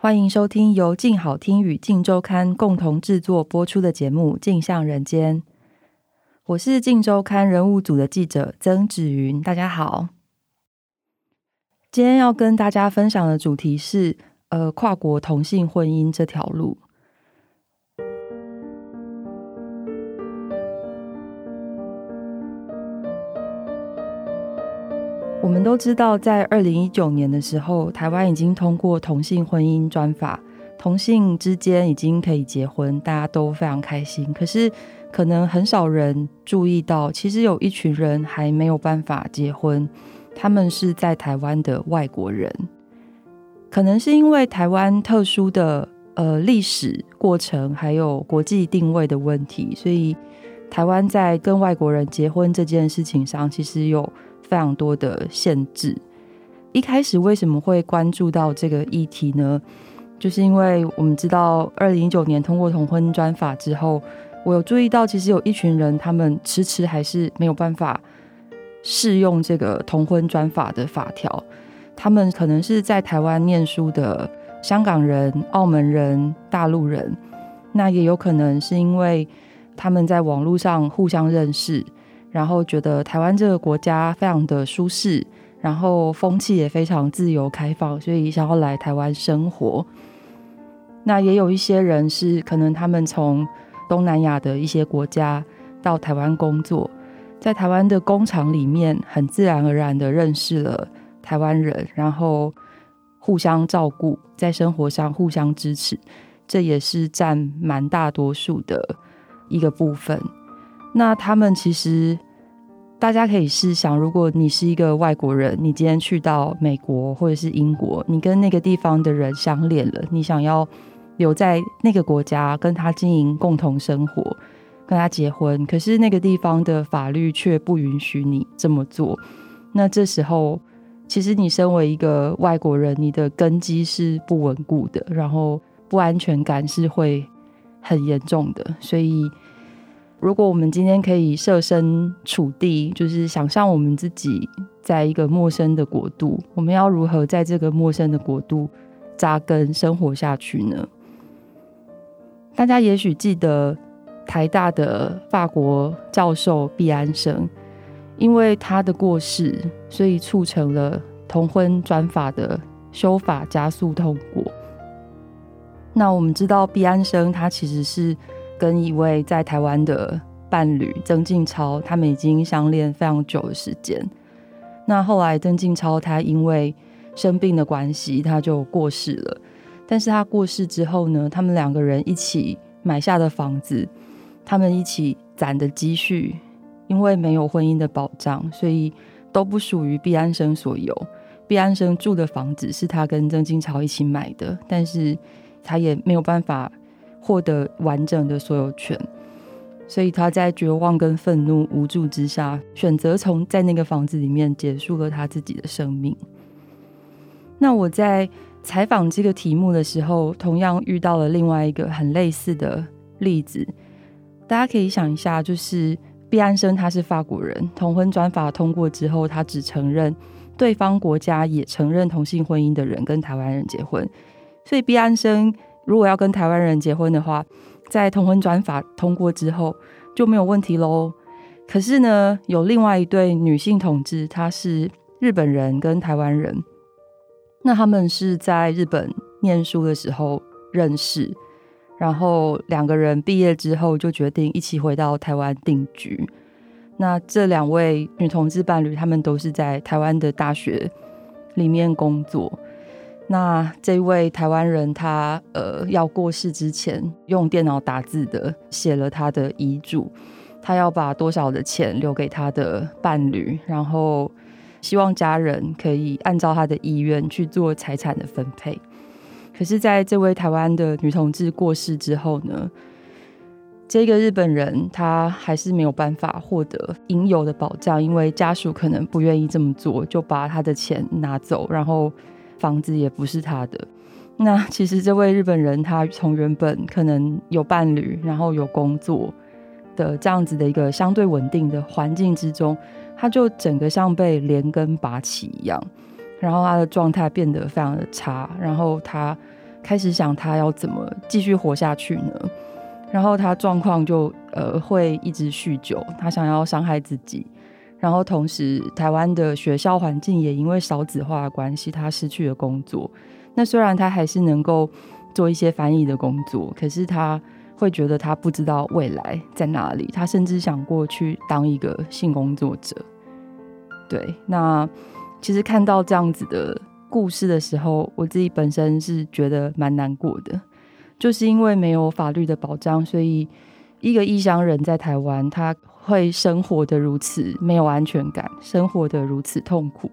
欢迎收听由静好听与静周刊共同制作播出的节目《镜像人间》。我是静周刊人物组的记者曾芷云，大家好。今天要跟大家分享的主题是，呃，跨国同性婚姻这条路。我们都知道，在二零一九年的时候，台湾已经通过同性婚姻专法，同性之间已经可以结婚，大家都非常开心。可是，可能很少人注意到，其实有一群人还没有办法结婚，他们是在台湾的外国人。可能是因为台湾特殊的呃历史过程，还有国际定位的问题，所以台湾在跟外国人结婚这件事情上，其实有。非常多的限制。一开始为什么会关注到这个议题呢？就是因为我们知道，二零一九年通过同婚专法之后，我有注意到，其实有一群人，他们迟迟还是没有办法适用这个同婚专法的法条。他们可能是在台湾念书的香港人、澳门人、大陆人，那也有可能是因为他们在网络上互相认识。然后觉得台湾这个国家非常的舒适，然后风气也非常自由开放，所以想要来台湾生活。那也有一些人是可能他们从东南亚的一些国家到台湾工作，在台湾的工厂里面很自然而然的认识了台湾人，然后互相照顾，在生活上互相支持，这也是占蛮大多数的一个部分。那他们其实，大家可以试想，如果你是一个外国人，你今天去到美国或者是英国，你跟那个地方的人相恋了，你想要留在那个国家跟他经营共同生活，跟他结婚，可是那个地方的法律却不允许你这么做。那这时候，其实你身为一个外国人，你的根基是不稳固的，然后不安全感是会很严重的，所以。如果我们今天可以设身处地，就是想象我们自己在一个陌生的国度，我们要如何在这个陌生的国度扎根生活下去呢？大家也许记得台大的法国教授毕安生，因为他的过世，所以促成了同婚专法的修法加速通过。那我们知道毕安生他其实是。跟一位在台湾的伴侣曾静超，他们已经相恋非常久的时间。那后来曾静超他因为生病的关系，他就过世了。但是他过世之后呢，他们两个人一起买下的房子，他们一起攒的积蓄，因为没有婚姻的保障，所以都不属于毕安生所有。毕安生住的房子是他跟曾静超一起买的，但是他也没有办法。获得完整的所有权，所以他在绝望、跟愤怒、无助之下，选择从在那个房子里面结束了他自己的生命。那我在采访这个题目的时候，同样遇到了另外一个很类似的例子。大家可以想一下，就是毕安生他是法国人，同婚专法通过之后，他只承认对方国家也承认同性婚姻的人跟台湾人结婚，所以毕安生。如果要跟台湾人结婚的话，在同婚转法通过之后就没有问题喽。可是呢，有另外一对女性同志，她是日本人跟台湾人，那他们是在日本念书的时候认识，然后两个人毕业之后就决定一起回到台湾定居。那这两位女同志伴侣，他们都是在台湾的大学里面工作。那这位台湾人他，他呃要过世之前，用电脑打字的写了他的遗嘱，他要把多少的钱留给他的伴侣，然后希望家人可以按照他的意愿去做财产的分配。可是，在这位台湾的女同志过世之后呢，这个日本人他还是没有办法获得应有的保障，因为家属可能不愿意这么做，就把他的钱拿走，然后房子也不是他的。那其实这位日本人他从原本可能有伴侣，然后有工作的这样子的一个相对稳定的环境之中，他就整个像被连根拔起一样，然后他的状态变得非常的差，然后他开始想他要怎么继续活下去呢？然后他状况就呃会一直酗酒，他想要伤害自己，然后同时台湾的学校环境也因为少子化的关系，他失去了工作。那虽然他还是能够做一些翻译的工作，可是他会觉得他不知道未来在哪里。他甚至想过去当一个性工作者。对，那其实看到这样子的故事的时候，我自己本身是觉得蛮难过的。就是因为没有法律的保障，所以一个异乡人在台湾，他会生活得如此没有安全感，生活得如此痛苦。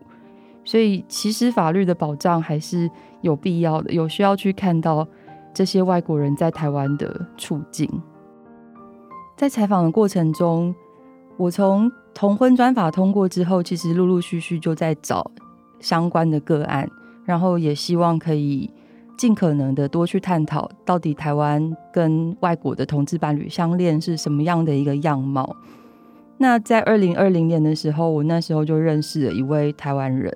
所以，其实法律的保障还是有必要的，有需要去看到这些外国人在台湾的处境。在采访的过程中，我从同婚专法通过之后，其实陆陆续续就在找相关的个案，然后也希望可以。尽可能的多去探讨，到底台湾跟外国的同志伴侣相恋是什么样的一个样貌。那在二零二零年的时候，我那时候就认识了一位台湾人，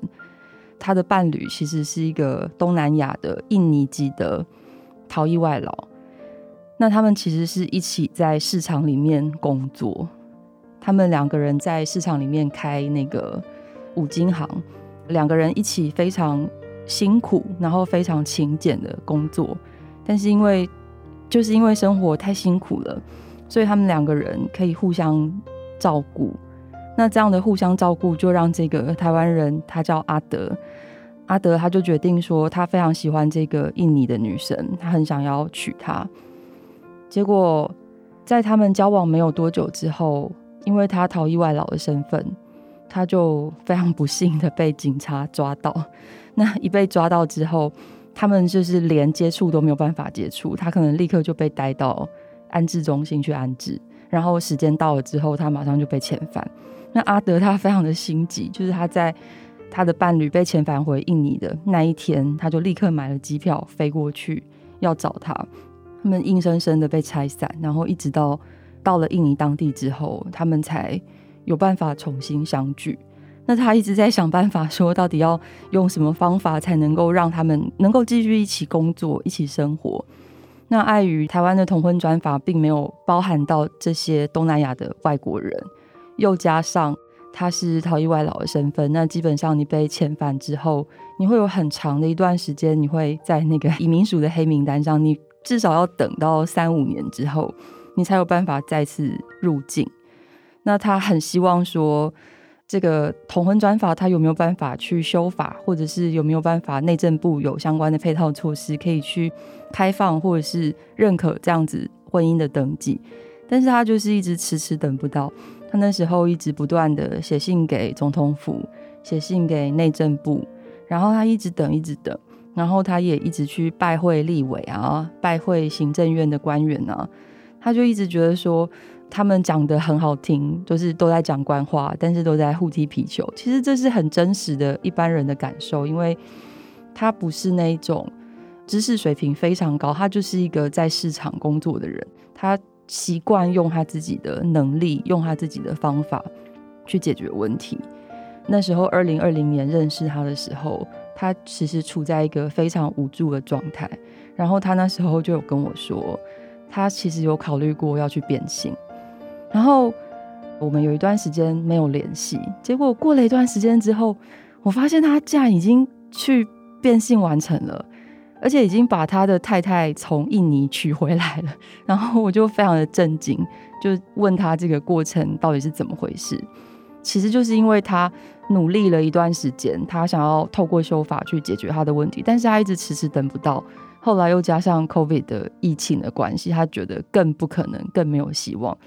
他的伴侣其实是一个东南亚的印尼籍的逃逸外劳。那他们其实是一起在市场里面工作，他们两个人在市场里面开那个五金行，两个人一起非常。辛苦，然后非常勤俭的工作，但是因为就是因为生活太辛苦了，所以他们两个人可以互相照顾。那这样的互相照顾，就让这个台湾人，他叫阿德，阿德他就决定说，他非常喜欢这个印尼的女生，他很想要娶她。结果在他们交往没有多久之后，因为他逃逸外劳的身份，他就非常不幸的被警察抓到。那一被抓到之后，他们就是连接触都没有办法接触，他可能立刻就被带到安置中心去安置，然后时间到了之后，他马上就被遣返。那阿德他非常的心急，就是他在他的伴侣被遣返回印尼的那一天，他就立刻买了机票飞过去要找他。他们硬生生的被拆散，然后一直到到了印尼当地之后，他们才有办法重新相聚。那他一直在想办法，说到底要用什么方法才能够让他们能够继续一起工作、一起生活。那碍于台湾的同婚专法并没有包含到这些东南亚的外国人，又加上他是逃逸外劳的身份，那基本上你被遣返之后，你会有很长的一段时间，你会在那个移民署的黑名单上，你至少要等到三五年之后，你才有办法再次入境。那他很希望说。这个同婚专法，他有没有办法去修法，或者是有没有办法内政部有相关的配套措施，可以去开放或者是认可这样子婚姻的登记？但是他就是一直迟迟等不到。他那时候一直不断的写信给总统府，写信给内政部，然后他一直等，一直等，然后他也一直去拜会立委啊，拜会行政院的官员啊，他就一直觉得说。他们讲得很好听，就是都在讲官话，但是都在互踢皮球。其实这是很真实的一般人的感受，因为他不是那种知识水平非常高，他就是一个在市场工作的人，他习惯用他自己的能力，用他自己的方法去解决问题。那时候，二零二零年认识他的时候，他其实处在一个非常无助的状态。然后他那时候就有跟我说，他其实有考虑过要去变性。然后我们有一段时间没有联系，结果过了一段时间之后，我发现他竟然已经去变性完成了，而且已经把他的太太从印尼娶回来了。然后我就非常的震惊，就问他这个过程到底是怎么回事。其实就是因为他努力了一段时间，他想要透过修法去解决他的问题，但是他一直迟迟等不到。后来又加上 COVID 的疫情的关系，他觉得更不可能，更没有希望。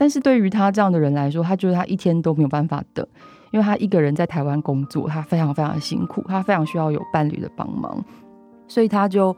但是对于他这样的人来说，他觉得他一天都没有办法等，因为他一个人在台湾工作，他非常非常辛苦，他非常需要有伴侣的帮忙，所以他就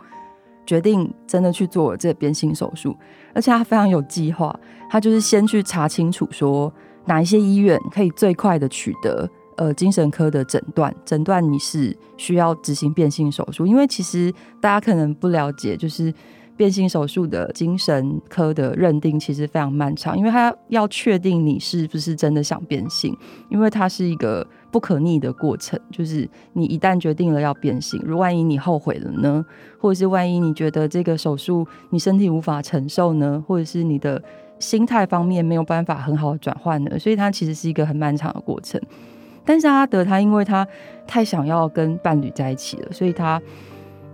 决定真的去做了这个变性手术，而且他非常有计划，他就是先去查清楚说哪一些医院可以最快的取得呃精神科的诊断，诊断你是需要执行变性手术，因为其实大家可能不了解，就是。变性手术的精神科的认定其实非常漫长，因为他要确定你是不是真的想变性，因为它是一个不可逆的过程。就是你一旦决定了要变性，如万一你后悔了呢？或者是万一你觉得这个手术你身体无法承受呢？或者是你的心态方面没有办法很好的转换呢？所以它其实是一个很漫长的过程。但是阿德他因为他太想要跟伴侣在一起了，所以他。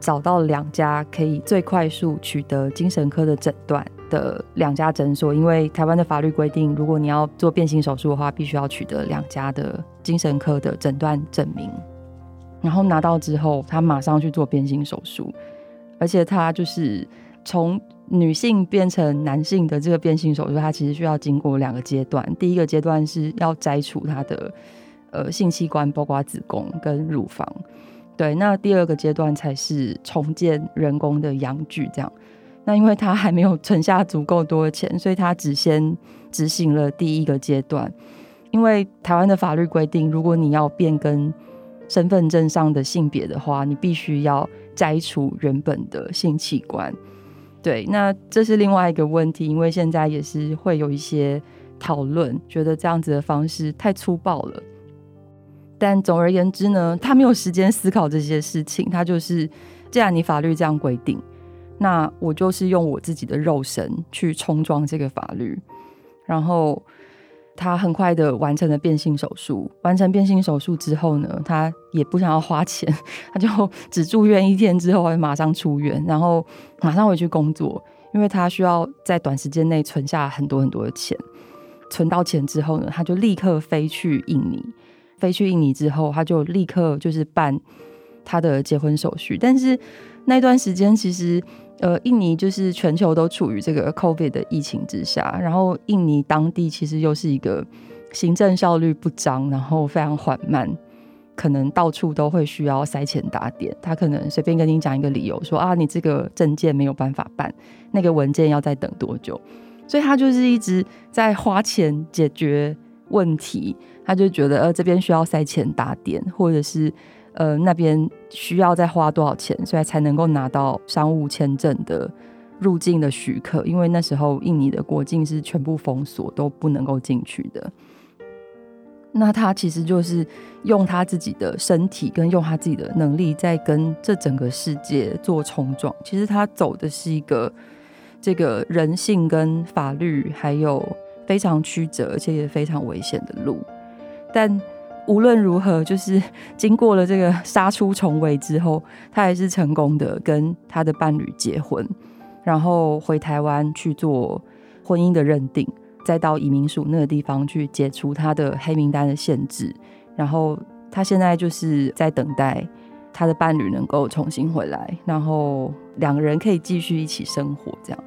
找到两家可以最快速取得精神科的诊断的两家诊所，因为台湾的法律规定，如果你要做变性手术的话，必须要取得两家的精神科的诊断证明。然后拿到之后，他马上去做变性手术，而且他就是从女性变成男性的这个变性手术，他其实需要经过两个阶段。第一个阶段是要摘除他的呃性器官，包括子宫跟乳房。对，那第二个阶段才是重建人工的阳具，这样。那因为他还没有存下足够多的钱，所以他只先执行了第一个阶段。因为台湾的法律规定，如果你要变更身份证上的性别的话，你必须要摘除原本的性器官。对，那这是另外一个问题，因为现在也是会有一些讨论，觉得这样子的方式太粗暴了。但总而言之呢，他没有时间思考这些事情。他就是，既然你法律这样规定，那我就是用我自己的肉身去冲撞这个法律。然后他很快的完成了变性手术。完成变性手术之后呢，他也不想要花钱，他就只住院一天之后，会马上出院，然后马上回去工作，因为他需要在短时间内存下很多很多的钱。存到钱之后呢，他就立刻飞去印尼。飞去印尼之后，他就立刻就是办他的结婚手续。但是那段时间，其实呃，印尼就是全球都处于这个 COVID 的疫情之下，然后印尼当地其实又是一个行政效率不彰，然后非常缓慢，可能到处都会需要塞钱打点。他可能随便跟你讲一个理由，说啊，你这个证件没有办法办，那个文件要再等多久？所以他就是一直在花钱解决问题。他就觉得，呃，这边需要塞钱打点，或者是，呃，那边需要再花多少钱，所以才能够拿到商务签证的入境的许可。因为那时候印尼的国境是全部封锁，都不能够进去的。那他其实就是用他自己的身体跟用他自己的能力，在跟这整个世界做冲撞。其实他走的是一个这个人性跟法律还有非常曲折，而且也非常危险的路。但无论如何，就是 经过了这个杀出重围之后，他还是成功的跟他的伴侣结婚，然后回台湾去做婚姻的认定，再到移民署那个地方去解除他的黑名单的限制，然后他现在就是在等待他的伴侣能够重新回来，然后两个人可以继续一起生活，这样。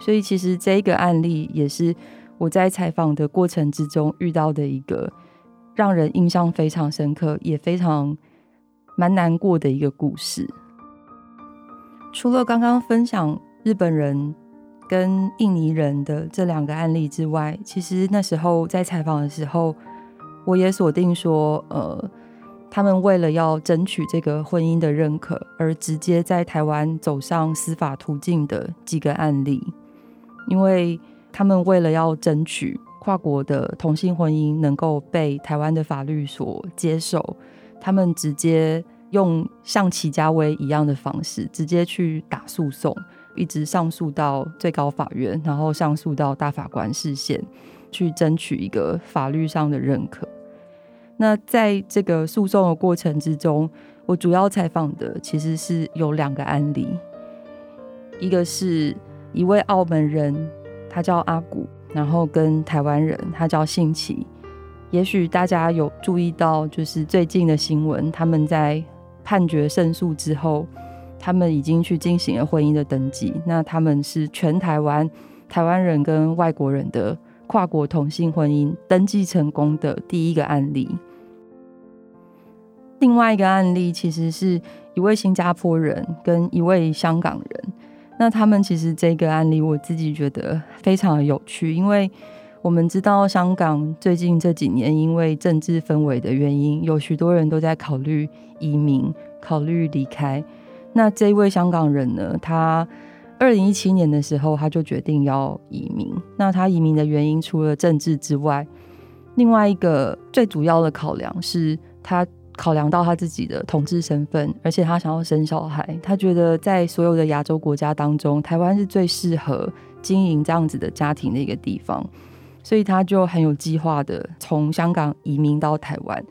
所以其实这一个案例也是我在采访的过程之中遇到的一个。让人印象非常深刻，也非常蛮难过的一个故事。除了刚刚分享日本人跟印尼人的这两个案例之外，其实那时候在采访的时候，我也锁定说，呃，他们为了要争取这个婚姻的认可，而直接在台湾走上司法途径的几个案例，因为他们为了要争取。跨国的同性婚姻能够被台湾的法律所接受，他们直接用像祁家威一样的方式，直接去打诉讼，一直上诉到最高法院，然后上诉到大法官视线，去争取一个法律上的认可。那在这个诉讼的过程之中，我主要采访的其实是有两个案例，一个是一位澳门人，他叫阿古。然后跟台湾人，他叫幸琪。也许大家有注意到，就是最近的新闻，他们在判决胜诉之后，他们已经去进行了婚姻的登记。那他们是全台湾台湾人跟外国人的跨国同性婚姻登记成功的第一个案例。另外一个案例其实是一位新加坡人跟一位香港人。那他们其实这个案例，我自己觉得非常有趣，因为我们知道香港最近这几年因为政治氛围的原因，有许多人都在考虑移民，考虑离开。那这位香港人呢，他二零一七年的时候他就决定要移民。那他移民的原因除了政治之外，另外一个最主要的考量是他。考量到他自己的同志身份，而且他想要生小孩，他觉得在所有的亚洲国家当中，台湾是最适合经营这样子的家庭的一个地方，所以他就很有计划的从香港移民到台湾。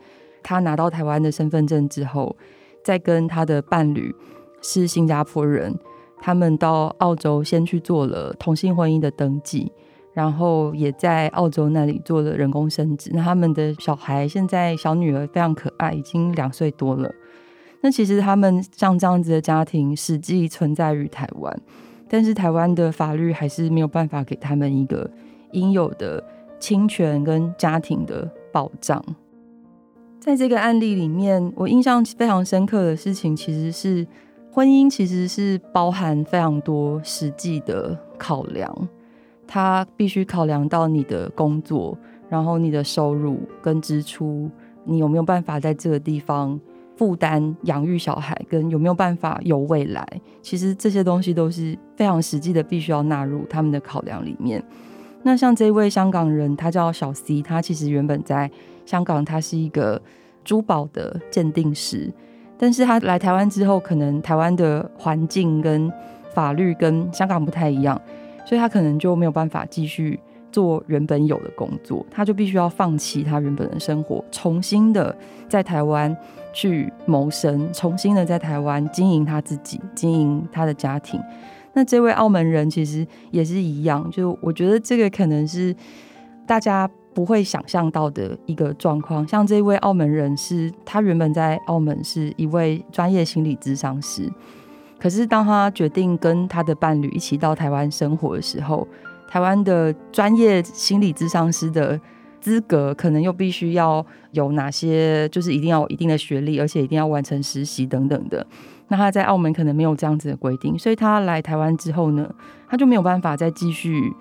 他拿到台湾的身份证之后，再跟他的伴侣是新加坡人，他们到澳洲先去做了同性婚姻的登记。然后也在澳洲那里做了人工生殖，那他们的小孩现在小女儿非常可爱，已经两岁多了。那其实他们像这样子的家庭实际存在于台湾，但是台湾的法律还是没有办法给他们一个应有的亲权跟家庭的保障。在这个案例里面，我印象非常深刻的事情，其实是婚姻其实是包含非常多实际的考量。他必须考量到你的工作，然后你的收入跟支出，你有没有办法在这个地方负担养育小孩，跟有没有办法有未来。其实这些东西都是非常实际的，必须要纳入他们的考量里面。那像这位香港人，他叫小 C，他其实原本在香港，他是一个珠宝的鉴定师，但是他来台湾之后，可能台湾的环境跟法律跟香港不太一样。所以他可能就没有办法继续做原本有的工作，他就必须要放弃他原本的生活，重新的在台湾去谋生，重新的在台湾经营他自己，经营他的家庭。那这位澳门人其实也是一样，就我觉得这个可能是大家不会想象到的一个状况。像这位澳门人是，他原本在澳门是一位专业心理咨商师。可是，当他决定跟他的伴侣一起到台湾生活的时候，台湾的专业心理咨商师的资格可能又必须要有哪些？就是一定要有一定的学历，而且一定要完成实习等等的。那他在澳门可能没有这样子的规定，所以他来台湾之后呢，他就没有办法再继续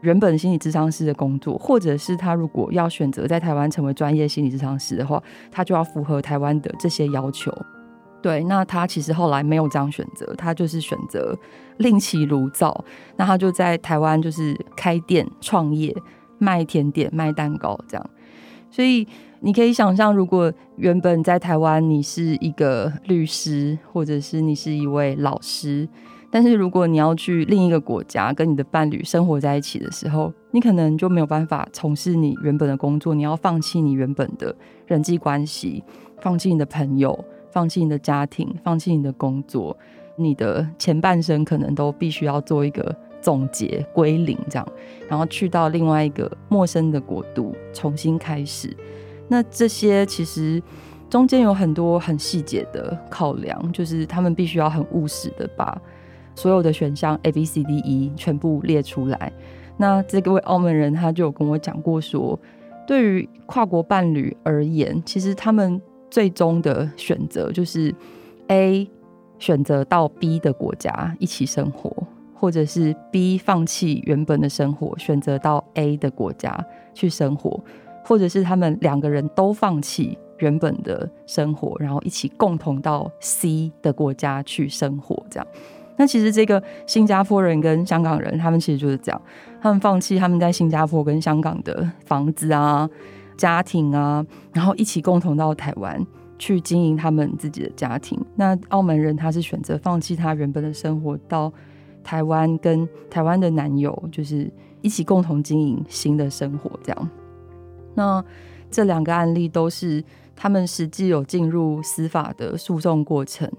原本心理咨商师的工作，或者是他如果要选择在台湾成为专业心理咨商师的话，他就要符合台湾的这些要求。对，那他其实后来没有这样选择，他就是选择另起炉灶。那他就在台湾就是开店创业，卖甜点、卖蛋糕这样。所以你可以想象，如果原本在台湾你是一个律师，或者是你是一位老师，但是如果你要去另一个国家跟你的伴侣生活在一起的时候，你可能就没有办法从事你原本的工作，你要放弃你原本的人际关系，放弃你的朋友。放弃你的家庭，放弃你的工作，你的前半生可能都必须要做一个总结归零，这样，然后去到另外一个陌生的国度重新开始。那这些其实中间有很多很细节的考量，就是他们必须要很务实的把所有的选项 A、B、C、D、E 全部列出来。那这个位澳门人他就有跟我讲过说，对于跨国伴侣而言，其实他们。最终的选择就是 A 选择到 B 的国家一起生活，或者是 B 放弃原本的生活，选择到 A 的国家去生活，或者是他们两个人都放弃原本的生活，然后一起共同到 C 的国家去生活。这样，那其实这个新加坡人跟香港人，他们其实就是这样，他们放弃他们在新加坡跟香港的房子啊。家庭啊，然后一起共同到台湾去经营他们自己的家庭。那澳门人他是选择放弃他原本的生活，到台湾跟台湾的男友就是一起共同经营新的生活。这样，那这两个案例都是他们实际有进入司法的诉讼过程，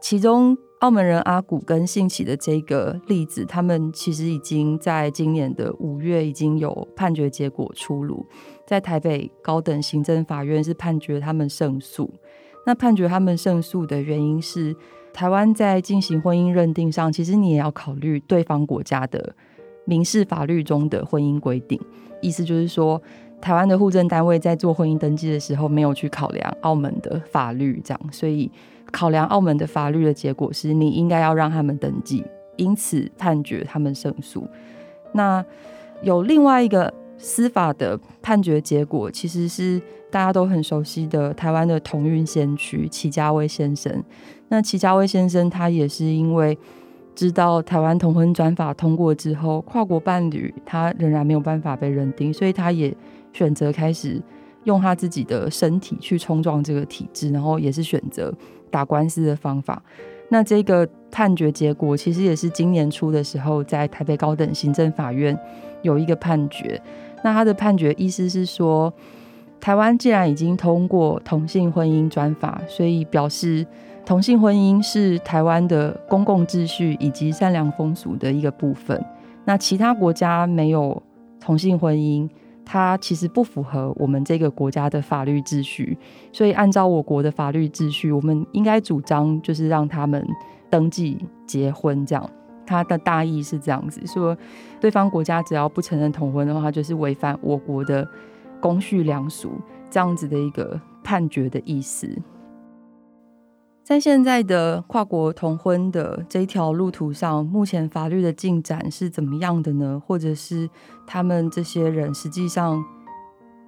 其中。澳门人阿古跟兴起的这个例子，他们其实已经在今年的五月已经有判决结果出炉，在台北高等行政法院是判决他们胜诉。那判决他们胜诉的原因是，台湾在进行婚姻认定上，其实你也要考虑对方国家的民事法律中的婚姻规定。意思就是说，台湾的户政单位在做婚姻登记的时候，没有去考量澳门的法律，这样，所以考量澳门的法律的结果是你应该要让他们登记，因此判决他们胜诉。那有另外一个司法的判决结果，其实是大家都很熟悉的台湾的同运先驱齐家威先生。那齐家威先生他也是因为知道台湾同婚转法通过之后，跨国伴侣他仍然没有办法被认定，所以他也选择开始用他自己的身体去冲撞这个体制，然后也是选择打官司的方法。那这个判决结果其实也是今年初的时候，在台北高等行政法院有一个判决。那他的判决意思是说，台湾既然已经通过同性婚姻专法，所以表示同性婚姻是台湾的公共秩序以及善良风俗的一个部分。那其他国家没有同性婚姻，它其实不符合我们这个国家的法律秩序。所以按照我国的法律秩序，我们应该主张就是让他们登记结婚这样。他的大意是这样子说：对方国家只要不承认同婚的话，就是违反我国的公序良俗，这样子的一个判决的意思。在现在的跨国同婚的这一条路途上，目前法律的进展是怎么样的呢？或者是他们这些人实际上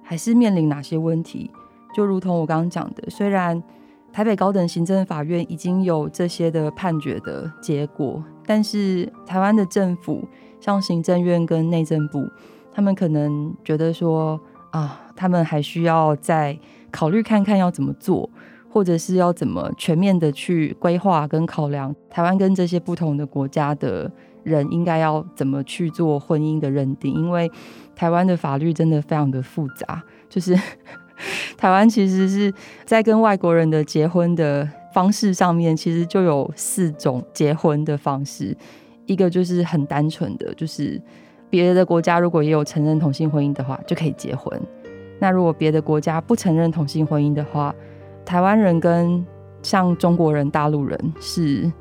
还是面临哪些问题？就如同我刚刚讲的，虽然台北高等行政法院已经有这些的判决的结果。但是台湾的政府，像行政院跟内政部，他们可能觉得说啊，他们还需要再考虑看看要怎么做，或者是要怎么全面的去规划跟考量台湾跟这些不同的国家的人应该要怎么去做婚姻的认定，因为台湾的法律真的非常的复杂，就是 台湾其实是在跟外国人的结婚的。方式上面其实就有四种结婚的方式，一个就是很单纯的，就是别的国家如果也有承认同性婚姻的话，就可以结婚。那如果别的国家不承认同性婚姻的话，台湾人跟像中国人、大陆人是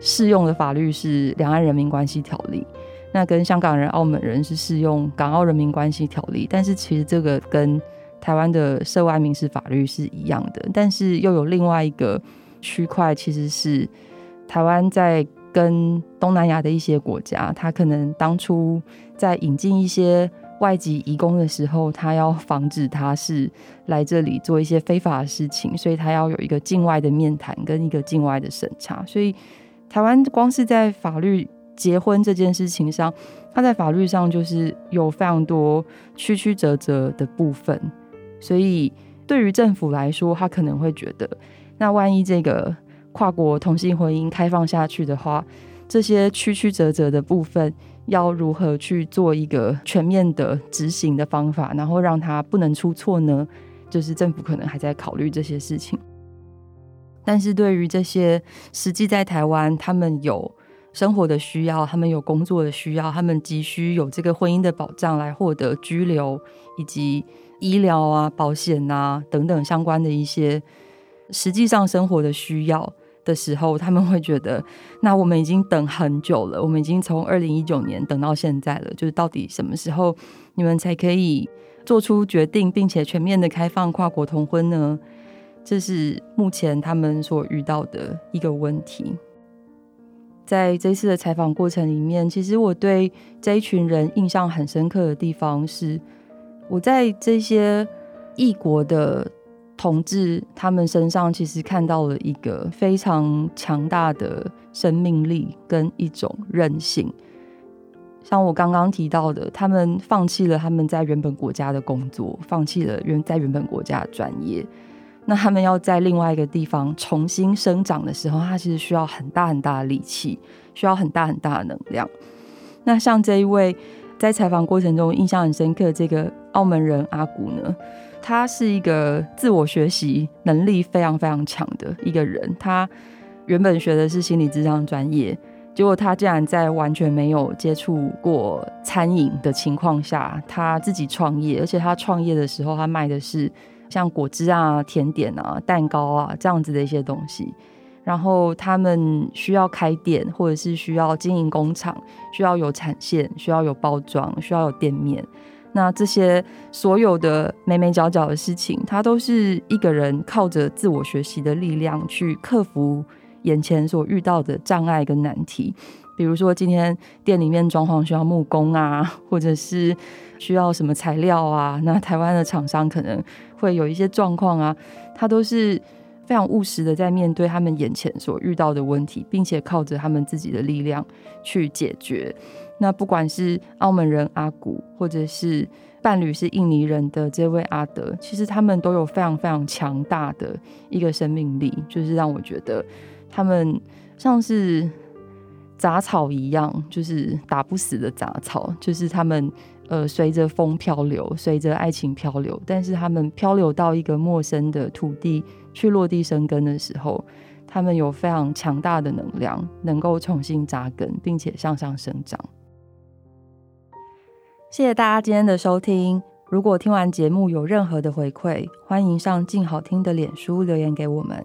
适用的法律是《两岸人民关系条例》，那跟香港人、澳门人是适用《港澳人民关系条例》。但是其实这个跟台湾的涉外民事法律是一样的，但是又有另外一个。区块其实是台湾在跟东南亚的一些国家，他可能当初在引进一些外籍移工的时候，他要防止他是来这里做一些非法的事情，所以他要有一个境外的面谈跟一个境外的审查。所以台湾光是在法律结婚这件事情上，他在法律上就是有非常多曲曲折折的部分，所以对于政府来说，他可能会觉得。那万一这个跨国同性婚姻开放下去的话，这些曲曲折折的部分要如何去做一个全面的执行的方法，然后让它不能出错呢？就是政府可能还在考虑这些事情。但是对于这些实际在台湾，他们有生活的需要，他们有工作的需要，他们急需有这个婚姻的保障来获得居留以及医疗啊、保险啊等等相关的一些。实际上生活的需要的时候，他们会觉得，那我们已经等很久了，我们已经从二零一九年等到现在了，就是到底什么时候你们才可以做出决定，并且全面的开放跨国同婚呢？这是目前他们所遇到的一个问题。在这次的采访过程里面，其实我对这一群人印象很深刻的地方是，我在这些异国的。同志他们身上其实看到了一个非常强大的生命力跟一种韧性，像我刚刚提到的，他们放弃了他们在原本国家的工作，放弃了原在原本国家的专业，那他们要在另外一个地方重新生长的时候，他其实需要很大很大的力气，需要很大很大的能量。那像这一位在采访过程中印象很深刻这个澳门人阿古呢？他是一个自我学习能力非常非常强的一个人。他原本学的是心理智商专业，结果他竟然在完全没有接触过餐饮的情况下，他自己创业。而且他创业的时候，他卖的是像果汁啊、甜点啊、蛋糕啊这样子的一些东西。然后他们需要开店，或者是需要经营工厂，需要有产线，需要有包装，需要有店面。那这些所有的眉眉角角的事情，他都是一个人靠着自我学习的力量去克服眼前所遇到的障碍跟难题。比如说，今天店里面装潢需要木工啊，或者是需要什么材料啊，那台湾的厂商可能会有一些状况啊，他都是非常务实的在面对他们眼前所遇到的问题，并且靠着他们自己的力量去解决。那不管是澳门人阿古，或者是伴侣是印尼人的这位阿德，其实他们都有非常非常强大的一个生命力，就是让我觉得他们像是。杂草一样，就是打不死的杂草，就是他们呃随着风漂流，随着爱情漂流，但是他们漂流到一个陌生的土地去落地生根的时候，他们有非常强大的能量，能够重新扎根，并且向上生长。谢谢大家今天的收听。如果听完节目有任何的回馈，欢迎上静好听的脸书留言给我们。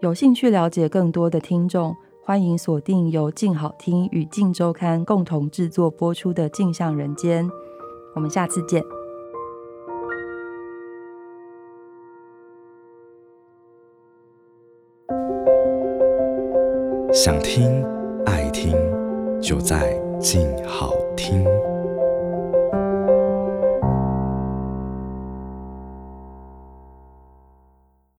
有兴趣了解更多的听众。欢迎锁定由静好听与静周刊共同制作播出的《镜像人间》，我们下次见。想听爱听，就在静好听。